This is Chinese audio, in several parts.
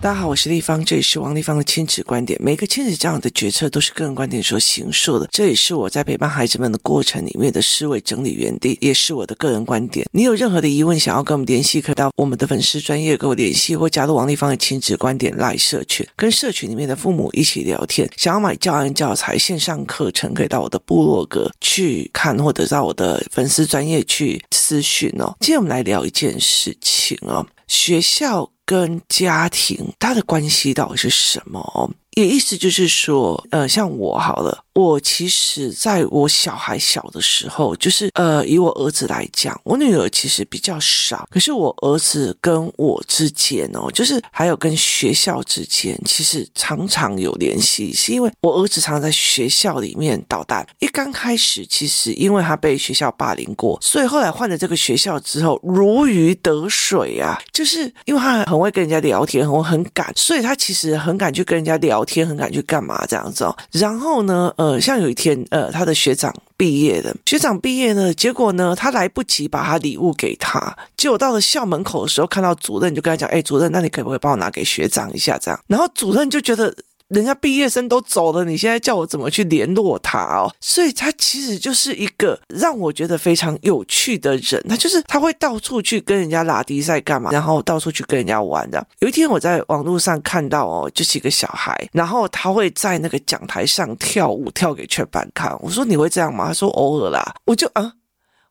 大家好，我是丽芳，这里是王丽芳的亲子观点。每个亲子这样的决策都是个人观点所形塑的，这也是我在陪伴孩子们的过程里面的思维整理原地，也是我的个人观点。你有任何的疑问想要跟我们联系，可以到我们的粉丝专业跟我联系，或加入王丽芳的亲子观点赖社群，跟社群里面的父母一起聊天。想要买教案教材线上课程，可以到我的部落格去看，或者到我的粉丝专业去咨询哦。今天我们来聊一件事情哦，学校。跟家庭，它的关系到底是什么？也意思就是说，呃，像我好了。我其实在我小孩小的时候，就是呃，以我儿子来讲，我女儿其实比较少。可是我儿子跟我之间哦，就是还有跟学校之间，其实常常有联系，是因为我儿子常常在学校里面捣蛋。一刚开始，其实因为他被学校霸凌过，所以后来换了这个学校之后，如鱼得水啊。就是因为他很会跟人家聊天，很很敢，所以他其实很敢去跟人家聊天，很敢去干嘛这样子哦。然后呢，呃，像有一天，呃，他的学长毕业了，学长毕业呢，结果呢，他来不及把他礼物给他，结果到了校门口的时候，看到主任就跟他讲，哎，主任，那你可不可以帮我拿给学长一下？这样，然后主任就觉得。人家毕业生都走了，你现在叫我怎么去联络他哦？所以他其实就是一个让我觉得非常有趣的人。他就是他会到处去跟人家拉低赛干嘛，然后到处去跟人家玩的。有一天我在网络上看到哦，就是一个小孩，然后他会在那个讲台上跳舞，跳给全班看。我说你会这样吗？他说偶尔啦。我就啊，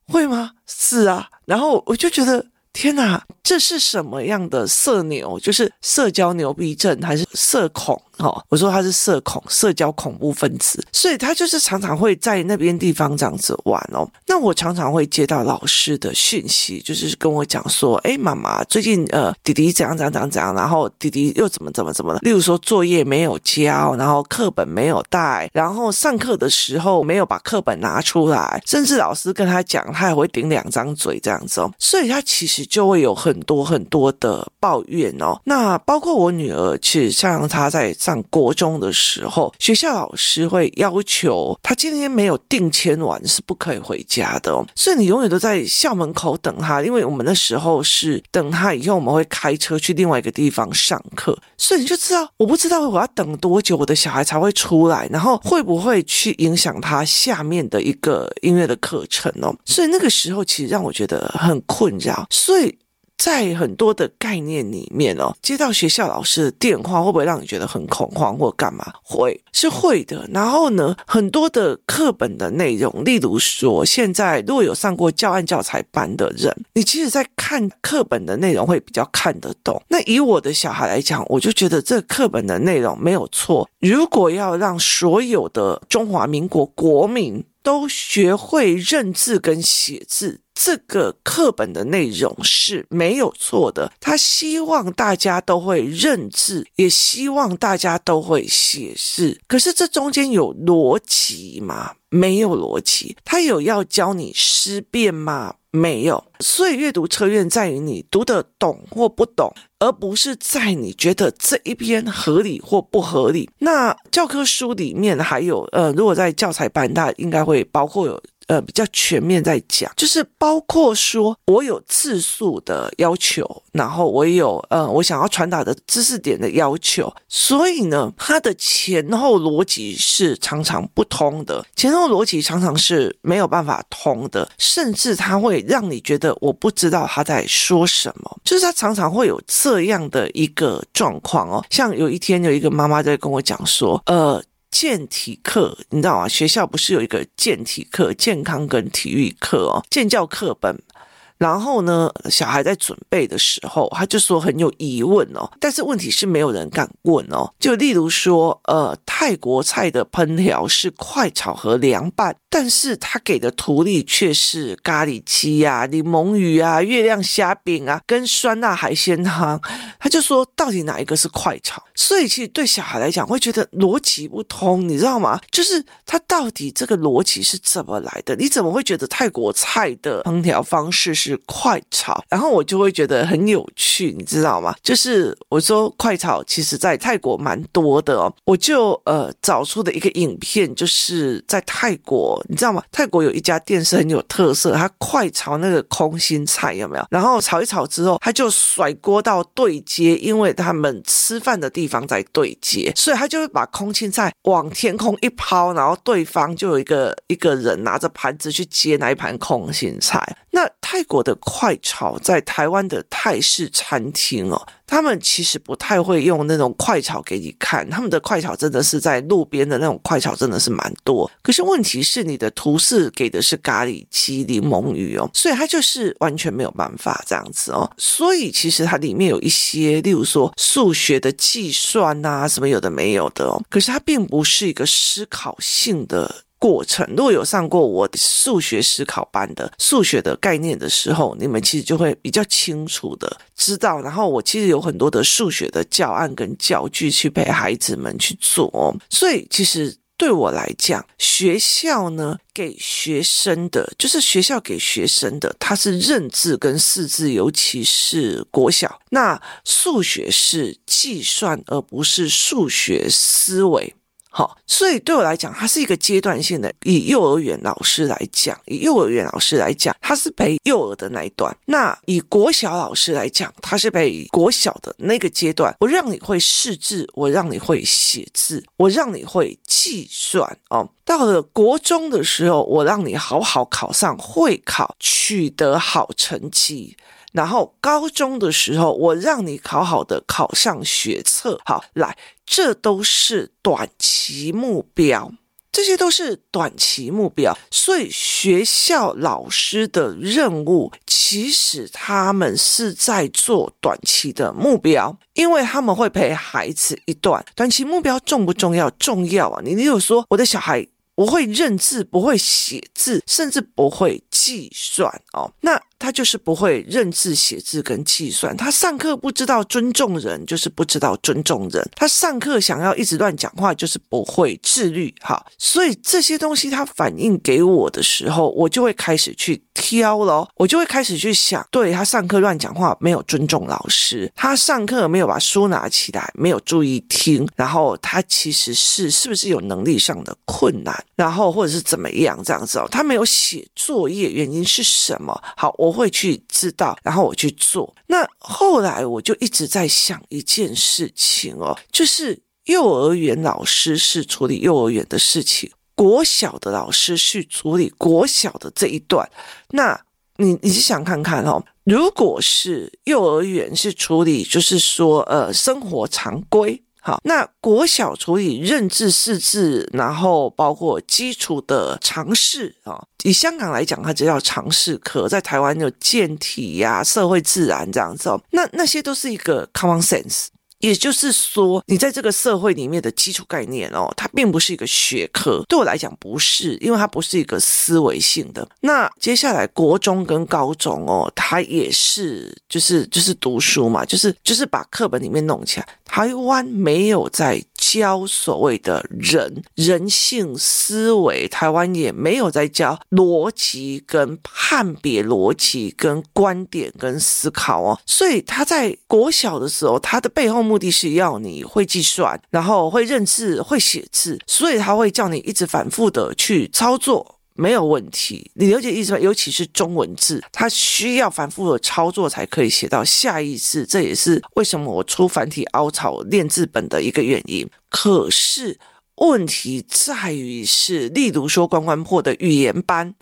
会吗？是啊。然后我就觉得。天哪，这是什么样的社牛？就是社交牛逼症还是社恐？哦，我说他是社恐，社交恐怖分子，所以他就是常常会在那边地方这样子玩哦。那我常常会接到老师的讯息，就是跟我讲说，哎，妈妈，最近呃，弟弟怎样怎样怎样怎样，然后弟弟又怎么怎么怎么了？例如说作业没有交，然后课本没有带，然后上课的时候没有把课本拿出来，甚至老师跟他讲，他也会顶两张嘴这样子哦。所以他其实。就会有很多很多的抱怨哦。那包括我女儿，其实像她在上国中的时候，学校老师会要求他今天没有定签完是不可以回家的。所以你永远都在校门口等他，因为我们那时候是等他以后，我们会开车去另外一个地方上课。所以你就知道，我不知道我要等多久，我的小孩才会出来，然后会不会去影响他下面的一个音乐的课程哦。所以那个时候其实让我觉得很困扰。所以在很多的概念里面哦，接到学校老师的电话，会不会让你觉得很恐慌或干嘛？会，是会的。然后呢，很多的课本的内容，例如说，现在如果有上过教案教材班的人，你其实在看课本的内容会比较看得懂。那以我的小孩来讲，我就觉得这课本的内容没有错。如果要让所有的中华民国国民都学会认字跟写字，这个课本的内容是没有错的，他希望大家都会认字，也希望大家都会写字。可是这中间有逻辑吗？没有逻辑。他有要教你思辨吗？没有。所以阅读测验在于你读得懂或不懂，而不是在你觉得这一篇合理或不合理。那教科书里面还有，呃，如果在教材班，它应该会包括有。呃，比较全面在讲，就是包括说我有字数的要求，然后我有呃，我想要传达的知识点的要求，所以呢，它的前后逻辑是常常不通的，前后逻辑常常是没有办法通的，甚至它会让你觉得我不知道他在说什么，就是他常常会有这样的一个状况哦。像有一天有一个妈妈在跟我讲说，呃。健体课，你知道吗？学校不是有一个健体课，健康跟体育课哦，健教课本。然后呢，小孩在准备的时候，他就说很有疑问哦。但是问题是没有人敢问哦。就例如说，呃，泰国菜的烹调是快炒和凉拌，但是他给的图例却是咖喱鸡啊、柠檬鱼啊、月亮虾饼啊，跟酸辣海鲜汤。他就说，到底哪一个是快炒？所以其实对小孩来讲，会觉得逻辑不通，你知道吗？就是他到底这个逻辑是怎么来的？你怎么会觉得泰国菜的烹调方式是？吃快炒，然后我就会觉得很有趣，你知道吗？就是我说快炒其实在泰国蛮多的哦，我就呃找出的一个影片，就是在泰国，你知道吗？泰国有一家店是很有特色，它快炒那个空心菜有没有？然后炒一炒之后，他就甩锅到对接，因为他们吃饭的地方在对接，所以他就会把空心菜往天空一抛，然后对方就有一个一个人拿着盘子去接那一盘空心菜。那泰国的快炒在台湾的泰式餐厅哦，他们其实不太会用那种快炒给你看，他们的快炒真的是在路边的那种快炒，真的是蛮多。可是问题是，你的图示给的是咖喱鸡、柠檬鱼哦，所以它就是完全没有办法这样子哦。所以其实它里面有一些，例如说数学的计算啊，什么有的没有的哦。可是它并不是一个思考性的。过程，如果有上过我数学思考班的数学的概念的时候，你们其实就会比较清楚的知道。然后我其实有很多的数学的教案跟教具去陪孩子们去做。所以其实对我来讲，学校呢给学生的，就是学校给学生的，它是认字跟识字，尤其是国小。那数学是计算，而不是数学思维。好，所以对我来讲，它是一个阶段性的。以幼儿园老师来讲，以幼儿园老师来讲，他是陪幼儿的那一段；那以国小老师来讲，他是陪国小的那个阶段。我让你会识字，我让你会写字，我让你会计算哦。到了国中的时候，我让你好好考上会考，取得好成绩。然后高中的时候，我让你好好的考上学测，好，来，这都是短期目标，这些都是短期目标。所以学校老师的任务，其实他们是在做短期的目标，因为他们会陪孩子一段。短期目标重不重要？重要啊！你例如说，我的小孩。不会认字，不会写字，甚至不会计算哦。那他就是不会认字、写字跟计算。他上课不知道尊重人，就是不知道尊重人。他上课想要一直乱讲话，就是不会自律。好，所以这些东西他反映给我的时候，我就会开始去挑咯，我就会开始去想，对，他上课乱讲话，没有尊重老师。他上课没有把书拿起来，没有注意听，然后他其实是是不是有能力上的困难？然后或者是怎么样这样子哦，他没有写作业，原因是什么？好，我会去知道，然后我去做。那后来我就一直在想一件事情哦，就是幼儿园老师是处理幼儿园的事情，国小的老师是处理国小的这一段。那你你想看看哦，如果是幼儿园是处理，就是说呃生活常规。好，那国小除以认字识字，然后包括基础的常识啊。以香港来讲，它只叫常识课；在台湾有健体呀、社会自然这样子。那那些都是一个 common sense。也就是说，你在这个社会里面的基础概念哦，它并不是一个学科。对我来讲，不是，因为它不是一个思维性的。那接下来国中跟高中哦，它也是，就是就是读书嘛，就是就是把课本里面弄起来。台湾没有在教所谓的人人性思维，台湾也没有在教逻辑跟判别逻辑跟观点跟思考哦。所以他在国小的时候，他的背后。目的是要你会计算，然后会认字、会写字，所以他会叫你一直反复的去操作，没有问题。你了解意思吗？尤其是中文字，它需要反复的操作才可以写到下意识。这也是为什么我出繁体凹槽练字本的一个原因。可是问题在于是，例如说关关破的语言班。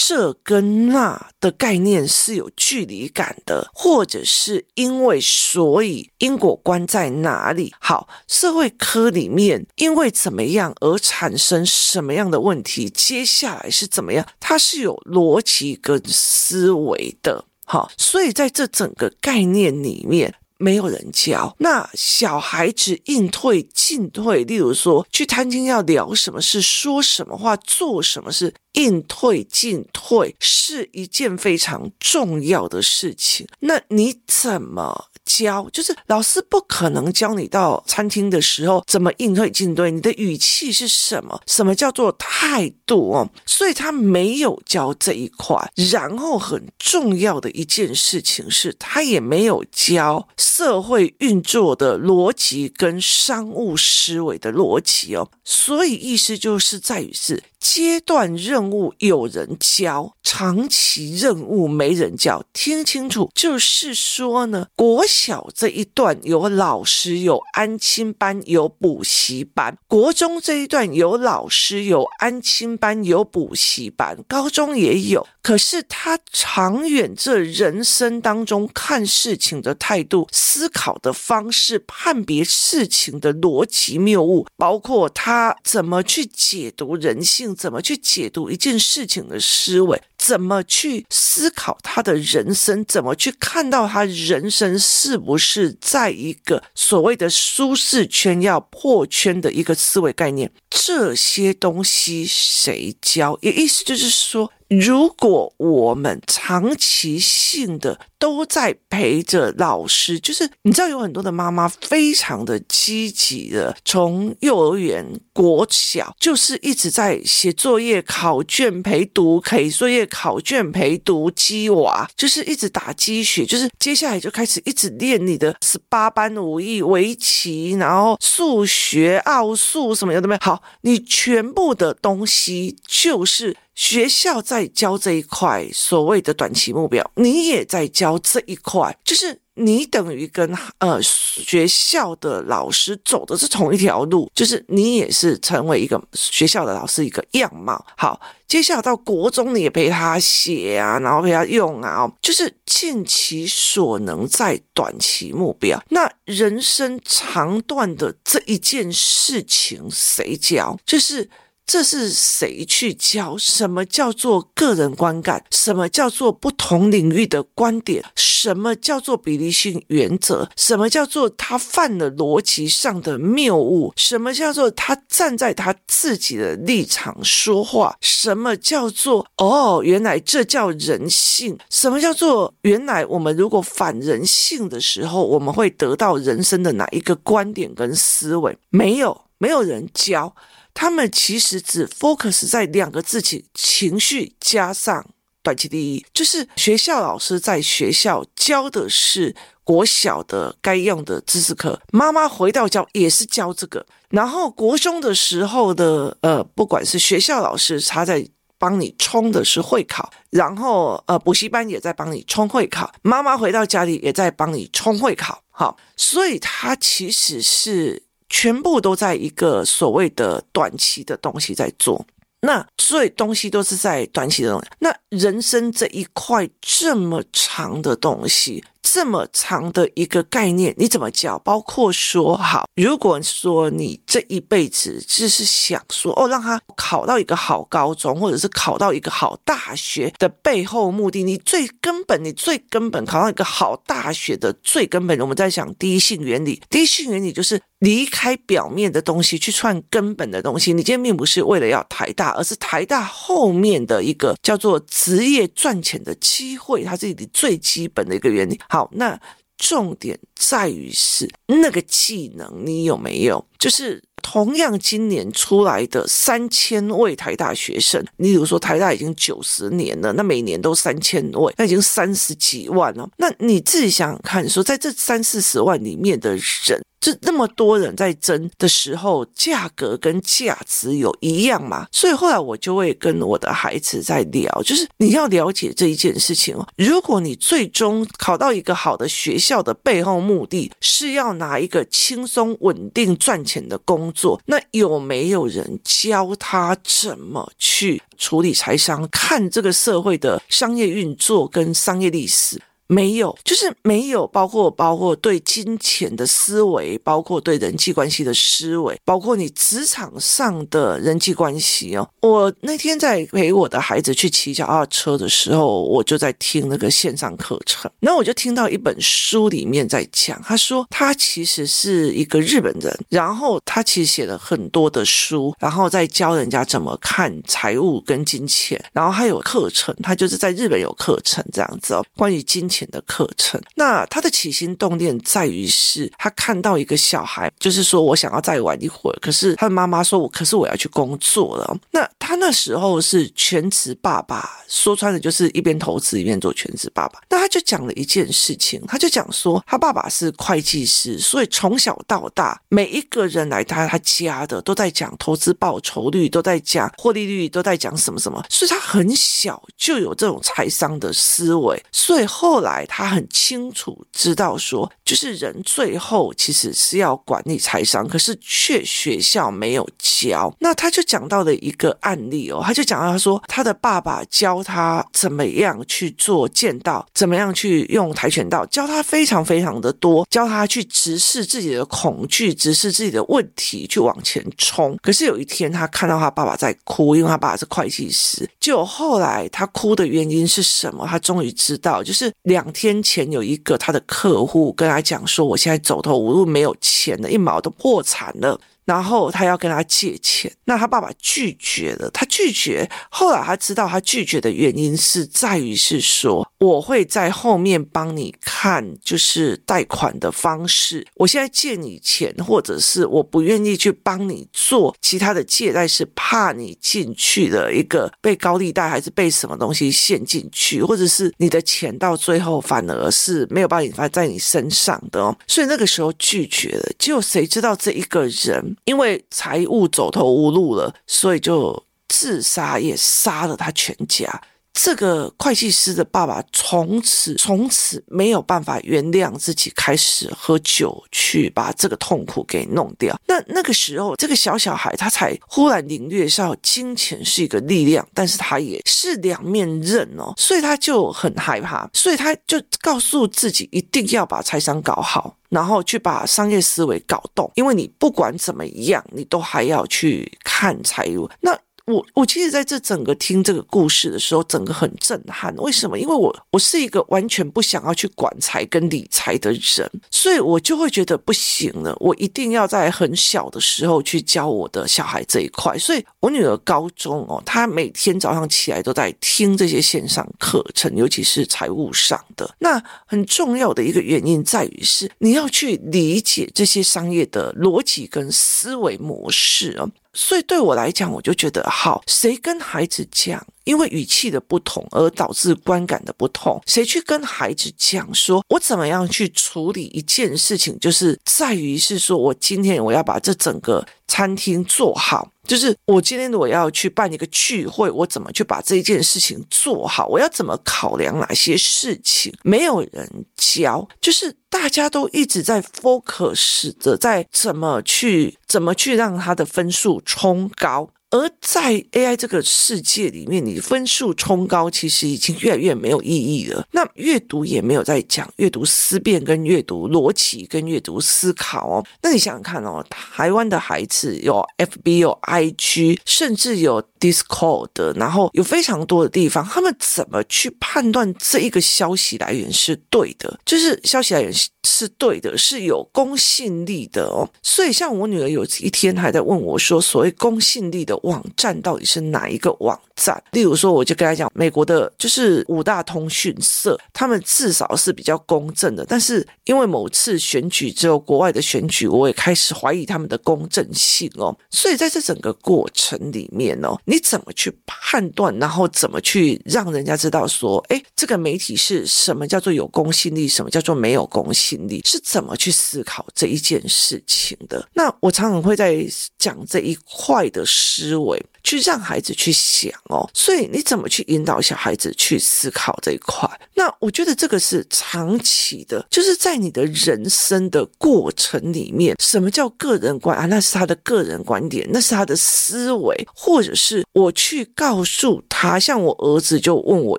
这跟那的概念是有距离感的，或者是因为所以因果观在哪里？好，社会科里面因为怎么样而产生什么样的问题？接下来是怎么样？它是有逻辑跟思维的。好，所以在这整个概念里面。没有人教，那小孩子应退进退，例如说去餐厅要聊什么事，说什么话，做什么事，应退进退是一件非常重要的事情。那你怎么教，就是老师不可能教你到餐厅的时候怎么应对进对，你的语气是什么？什么叫做态度哦？所以他没有教这一块。然后很重要的一件事情是，他也没有教社会运作的逻辑跟商务思维的逻辑哦。所以意思就是在于是。阶段任务有人教，长期任务没人教。听清楚，就是说呢，国小这一段有老师，有安亲班，有补习班；国中这一段有老师，有安亲班，有补习班；高中也有。可是他长远这人生当中看事情的态度、思考的方式、判别事情的逻辑谬误，包括他怎么去解读人性。怎么去解读一件事情的思维？怎么去思考他的人生？怎么去看到他人生是不是在一个所谓的舒适圈要破圈的一个思维概念？这些东西谁教？也意思就是说。如果我们长期性的都在陪着老师，就是你知道有很多的妈妈非常的积极的，从幼儿园、国小就是一直在写作业、考卷陪读，写作业、考卷陪读，鸡娃就是一直打鸡血，就是接下来就开始一直练你的十八般武艺、围棋，然后数学、奥数什么有的没有。好，你全部的东西就是。学校在教这一块所谓的短期目标，你也在教这一块，就是你等于跟呃学校的老师走的是同一条路，就是你也是成为一个学校的老师一个样貌。好，接下来到国中你也陪他写啊，然后陪他用啊，就是尽其所能在短期目标。那人生长段的这一件事情谁教？就是。这是谁去教？什么叫做个人观感？什么叫做不同领域的观点？什么叫做比例性原则？什么叫做他犯了逻辑上的谬误？什么叫做他站在他自己的立场说话？什么叫做哦，原来这叫人性？什么叫做原来我们如果反人性的时候，我们会得到人生的哪一个观点跟思维？没有，没有人教。他们其实只 focus 在两个字情情绪加上短期利益，就是学校老师在学校教的是国小的该用的知识课，妈妈回到家也是教这个，然后国中的时候的呃，不管是学校老师他在帮你冲的是会考，然后呃补习班也在帮你冲会考，妈妈回到家里也在帮你冲会考，好，所以他其实是。全部都在一个所谓的短期的东西在做，那所以东西都是在短期的东西。那人生这一块这么长的东西。这么长的一个概念，你怎么教？包括说，好，如果说你这一辈子只是想说，哦，让他考到一个好高中，或者是考到一个好大学的背后目的，你最根本，你最根本考到一个好大学的最根本，我们在讲第一性原理。第一性原理就是离开表面的东西，去串根本的东西。你今天并不是为了要台大，而是台大后面的一个叫做职业赚钱的机会，它是你最基本的一个原理。好。好，那重点在于是那个技能你有没有？就是同样今年出来的三千位台大学生，你比如说台大已经九十年了，那每年都三千位，那已经三十几万了。那你自己想想看，说在这三四十万里面的人。这那么多人在争的时候，价格跟价值有一样吗？所以后来我就会跟我的孩子在聊，就是你要了解这一件事情哦。如果你最终考到一个好的学校的背后目的是要拿一个轻松稳定赚钱的工作，那有没有人教他怎么去处理财商，看这个社会的商业运作跟商业历史？没有，就是没有，包括包括对金钱的思维，包括对人际关系的思维，包括你职场上的人际关系哦。我那天在陪我的孩子去骑脚踏车的时候，我就在听那个线上课程，然后我就听到一本书里面在讲，他说他其实是一个日本人，然后他其实写了很多的书，然后在教人家怎么看财务跟金钱，然后还有课程，他就是在日本有课程这样子哦，关于金钱。钱的课程。那他的起心动念在于是，他看到一个小孩，就是说我想要再玩一会儿，可是他的妈妈说我，可是我要去工作了。那他那时候是全职爸爸，说穿了就是一边投资一边做全职爸爸。那他就讲了一件事情，他就讲说他爸爸是会计师，所以从小到大，每一个人来他他家的都在讲投资报酬率，都在讲获利率，都在讲什么什么，所以他很小就有这种财商的思维，所以后来来他很清楚知道说，就是人最后其实是要管理财商，可是却学校没有教。那他就讲到了一个案例哦，他就讲到他说他的爸爸教他怎么样去做剑道，怎么样去用跆拳道，教他非常非常的多，教他去直视自己的恐惧，直视自己的问题，去往前冲。可是有一天他看到他爸爸在哭，因为他爸爸是会计师。就后来他哭的原因是什么？他终于知道，就是两两天前有一个他的客户跟他讲说，我现在走投无路，没有钱了，一毛都破产了。然后他要跟他借钱，那他爸爸拒绝了。他拒绝，后来他知道他拒绝的原因是在于是说，我会在后面帮你看，就是贷款的方式。我现在借你钱，或者是我不愿意去帮你做其他的借贷，是怕你进去了一个被高利贷，还是被什么东西陷进去，或者是你的钱到最后反而是没有办法在你身上的哦。所以那个时候拒绝了。结果谁知道这一个人？因为财务走投无路了，所以就自杀，也杀了他全家。这个会计师的爸爸从此从此没有办法原谅自己，开始喝酒去把这个痛苦给弄掉。那那个时候，这个小小孩他才忽然领略到金钱是一个力量，但是他也是两面刃哦，所以他就很害怕，所以他就告诉自己一定要把财商搞好。然后去把商业思维搞动，因为你不管怎么样，你都还要去看财务。那我我其实在这整个听这个故事的时候，整个很震撼。为什么？因为我我是一个完全不想要去管财跟理财的人，所以我就会觉得不行了。我一定要在很小的时候去教我的小孩这一块。所以我女儿高中哦，她每天早上起来都在听这些线上课程，尤其是财务上的。那很重要的一个原因在于是你要去理解这些商业的逻辑跟思维模式哦。所以对我来讲，我就觉得好，谁跟孩子讲，因为语气的不同而导致观感的不同，谁去跟孩子讲说，我怎么样去处理一件事情，就是在于是说我今天我要把这整个餐厅做好。就是我今天我要去办一个聚会，我怎么去把这件事情做好？我要怎么考量哪些事情？没有人教，就是大家都一直在 focus 的在怎么去怎么去让他的分数冲高。而在 AI 这个世界里面，你分数冲高，其实已经越来越没有意义了。那阅读也没有在讲阅读思辨、跟阅读逻辑、跟阅读思考哦。那你想想看哦，台湾的孩子有 FB、有 IG，甚至有 Discord，然后有非常多的地方，他们怎么去判断这一个消息来源是对的？就是消息来源是对的，是有公信力的哦。所以，像我女儿有一天还在问我说，所谓公信力的。网站到底是哪一个网站？例如说，我就跟他讲，美国的就是五大通讯社，他们至少是比较公正的。但是因为某次选举之后，国外的选举，我也开始怀疑他们的公正性哦。所以在这整个过程里面哦，你怎么去判断，然后怎么去让人家知道说，诶，这个媒体是什么叫做有公信力，什么叫做没有公信力，是怎么去思考这一件事情的？那我常常会在讲这一块的事。思维。去让孩子去想哦，所以你怎么去引导小孩子去思考这一块？那我觉得这个是长期的，就是在你的人生的过程里面，什么叫个人观啊？那是他的个人观点，那是他的思维，或者是我去告诉他。像我儿子就问我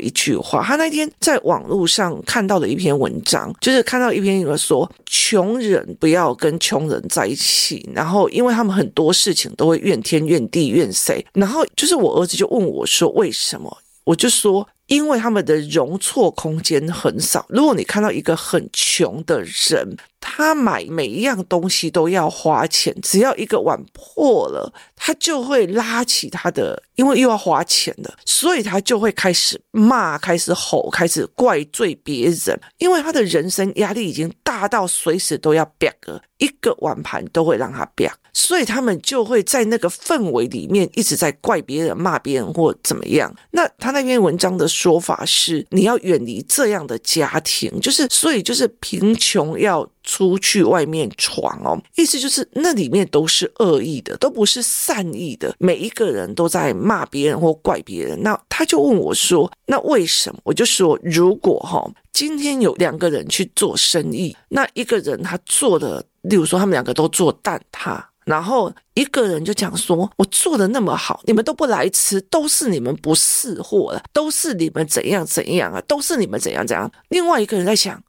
一句话，他那天在网络上看到了一篇文章，就是看到一篇有说，穷人不要跟穷人在一起，然后因为他们很多事情都会怨天怨地怨谁，然后就是我儿子就问我说为什么？我就说因为他们的容错空间很少。如果你看到一个很穷的人，他买每一样东西都要花钱，只要一个碗破了，他就会拉起他的，因为又要花钱了，所以他就会开始骂、开始吼、开始怪罪别人，因为他的人生压力已经大到随时都要啪个一个碗盘都会让他啪，所以他们就会在那个氛围里面一直在怪别人、骂别人或怎么样。那他那篇文章的说法是，你要远离这样的家庭，就是所以就是贫穷要。出去外面闯哦，意思就是那里面都是恶意的，都不是善意的，每一个人都在骂别人或怪别人。那他就问我说：“那为什么？”我就说：“如果哈，今天有两个人去做生意，那一个人他做的，例如说他们两个都做蛋挞，然后一个人就讲说：‘我做的那么好，你们都不来吃，都是你们不识货了，都是你们怎样怎样啊，都是你们怎样怎样。’另外一个人在想：‘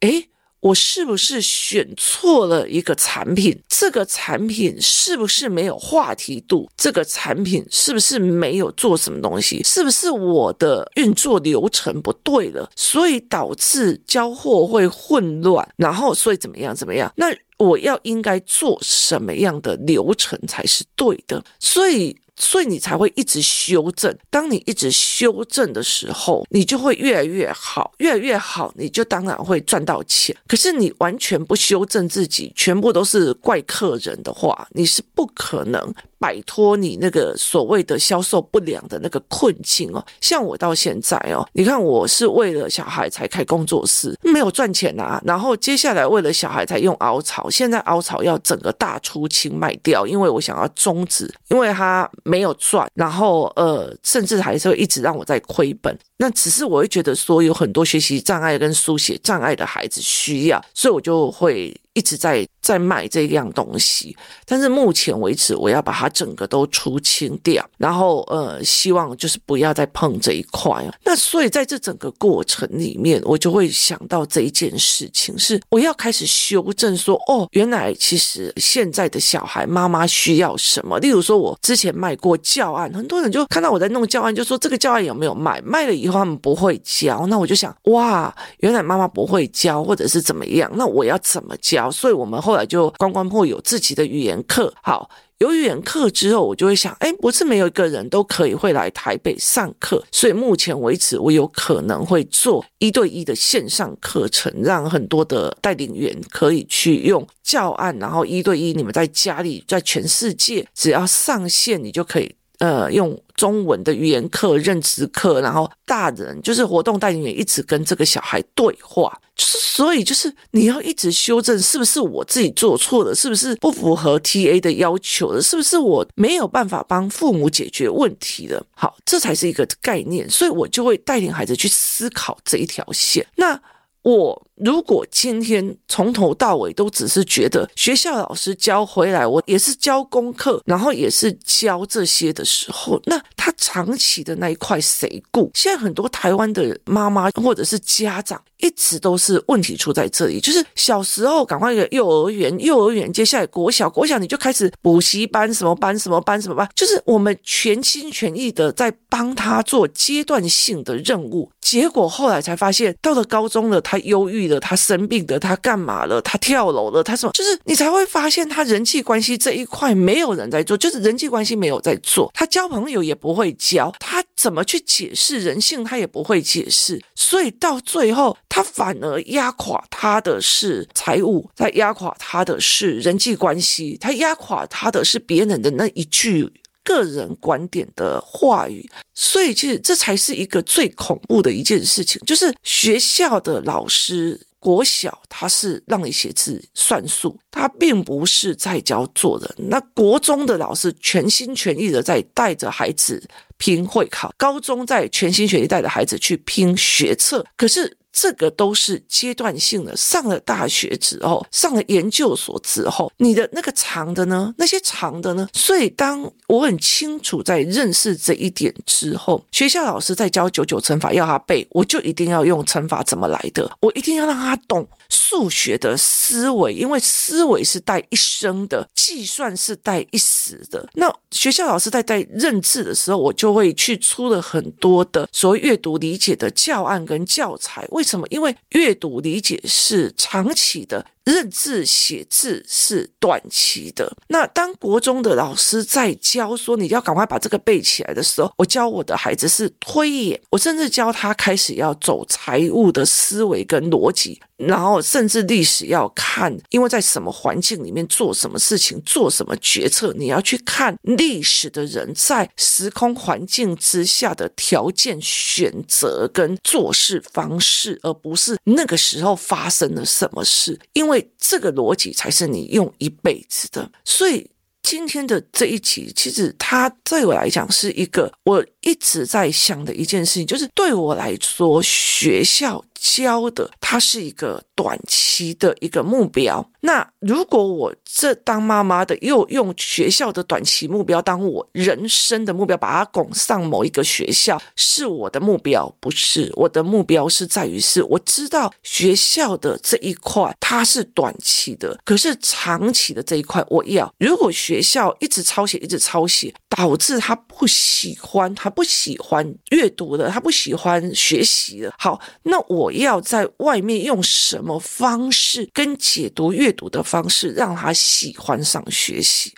诶。’我是不是选错了一个产品？这个产品是不是没有话题度？这个产品是不是没有做什么东西？是不是我的运作流程不对了？所以导致交货会混乱，然后所以怎么样怎么样？那我要应该做什么样的流程才是对的？所以。所以你才会一直修正。当你一直修正的时候，你就会越来越好，越来越好，你就当然会赚到钱。可是你完全不修正自己，全部都是怪客人的话，你是不可能。摆脱你那个所谓的销售不良的那个困境哦，像我到现在哦，你看我是为了小孩才开工作室，没有赚钱啊。然后接下来为了小孩才用凹槽，现在凹槽要整个大出清卖掉，因为我想要终止，因为它没有赚，然后呃，甚至还是会一直让我在亏本。那只是我会觉得说有很多学习障碍跟书写障碍的孩子需要，所以我就会。一直在在卖这样东西，但是目前为止，我要把它整个都出清掉，然后呃，希望就是不要再碰这一块。那所以在这整个过程里面，我就会想到这一件事情，是我要开始修正说，哦，原来其实现在的小孩妈妈需要什么？例如说，我之前卖过教案，很多人就看到我在弄教案，就说这个教案有没有卖？卖了以后他们不会教，那我就想，哇，原来妈妈不会教，或者是怎么样？那我要怎么教？所以，我们后来就观光铺有自己的语言课。好，有语言课之后，我就会想，哎，不是每有一个人都可以会来台北上课。所以目前为止，我有可能会做一对一的线上课程，让很多的带领员可以去用教案，然后一对一，你们在家里，在全世界，只要上线，你就可以。呃，用中文的语言课、认知课，然后大人就是活动带领员一直跟这个小孩对话，就是所以就是你要一直修正，是不是我自己做错了？是不是不符合 TA 的要求了？是不是我没有办法帮父母解决问题了？好，这才是一个概念，所以我就会带领孩子去思考这一条线。那我。如果今天从头到尾都只是觉得学校老师教回来，我也是教功课，然后也是教这些的时候，那他长期的那一块谁顾？现在很多台湾的妈妈或者是家长，一直都是问题出在这里，就是小时候赶快一个幼儿园，幼儿园接下来国小，国小你就开始补习班，什么班什么班什么班，就是我们全心全意的在帮他做阶段性的任务，结果后来才发现，到了高中了，他忧郁。他生病的，他干嘛了？他跳楼了？他什么？就是你才会发现，他人际关系这一块没有人在做，就是人际关系没有在做。他交朋友也不会交，他怎么去解释人性，他也不会解释。所以到最后，他反而压垮他的是财务，他压垮他的是人际关系，他压垮他的是别人的那一句个人观点的话语。所以，其实这才是一个最恐怖的一件事情，就是学校的老师，国小他是让你写字算数，他并不是在教做人。那国中的老师全心全意的在带着孩子拼会考，高中在全心全意带着孩子去拼学测，可是。这个都是阶段性的，上了大学之后，上了研究所之后，你的那个长的呢？那些长的呢？所以，当我很清楚在认识这一点之后，学校老师在教九九乘法要他背，我就一定要用乘法怎么来的，我一定要让他懂。数学的思维，因为思维是带一生的，计算是带一时的。那学校老师在带认字的时候，我就会去出了很多的所谓阅读理解的教案跟教材。为什么？因为阅读理解是长期的。认字写字是短期的。那当国中的老师在教说你要赶快把这个背起来的时候，我教我的孩子是推演，我甚至教他开始要走财务的思维跟逻辑。然后甚至历史要看，因为在什么环境里面做什么事情，做什么决策，你要去看历史的人在时空环境之下的条件选择跟做事方式，而不是那个时候发生了什么事，因为这个逻辑才是你用一辈子的。所以今天的这一集，其实它对我来讲是一个我一直在想的一件事情，就是对我来说，学校。教的，它是一个短期的一个目标。那如果我这当妈妈的又用学校的短期目标当我人生的目标，把它拱上某一个学校，是我的目标，不是我的目标是在于是我知道学校的这一块它是短期的，可是长期的这一块我要。如果学校一直抄写，一直抄写，导致他不喜欢，他不喜欢阅读的，他不喜欢学习的。好，那我。要在外面用什么方式跟解读阅读的方式，让他喜欢上学习？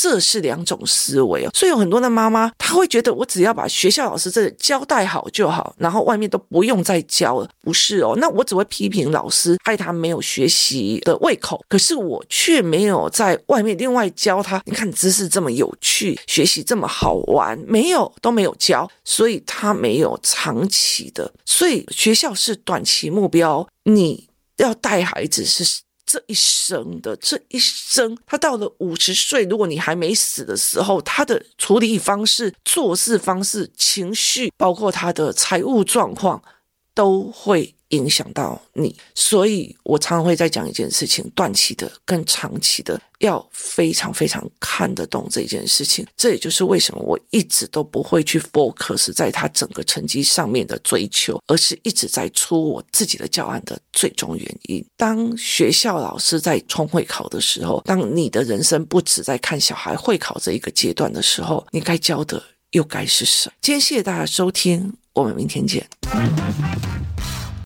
这是两种思维哦，所以有很多的妈妈，她会觉得我只要把学校老师这交代好就好，然后外面都不用再教了。不是哦，那我只会批评老师，害他没有学习的胃口，可是我却没有在外面另外教他。你看知识这么有趣，学习这么好玩，没有都没有教，所以他没有长期的。所以学校是短期目标，你要带孩子是。这一生的这一生，他到了五十岁，如果你还没死的时候，他的处理方式、做事方式、情绪，包括他的财务状况，都会。影响到你，所以我常常会在讲一件事情：短期的跟长期的要非常非常看得懂这件事情。这也就是为什么我一直都不会去 focus 在他整个成绩上面的追求，而是一直在出我自己的教案的最终原因。当学校老师在冲会考的时候，当你的人生不止在看小孩会考这一个阶段的时候，你该教的又该是什么？今天谢谢大家收听，我们明天见。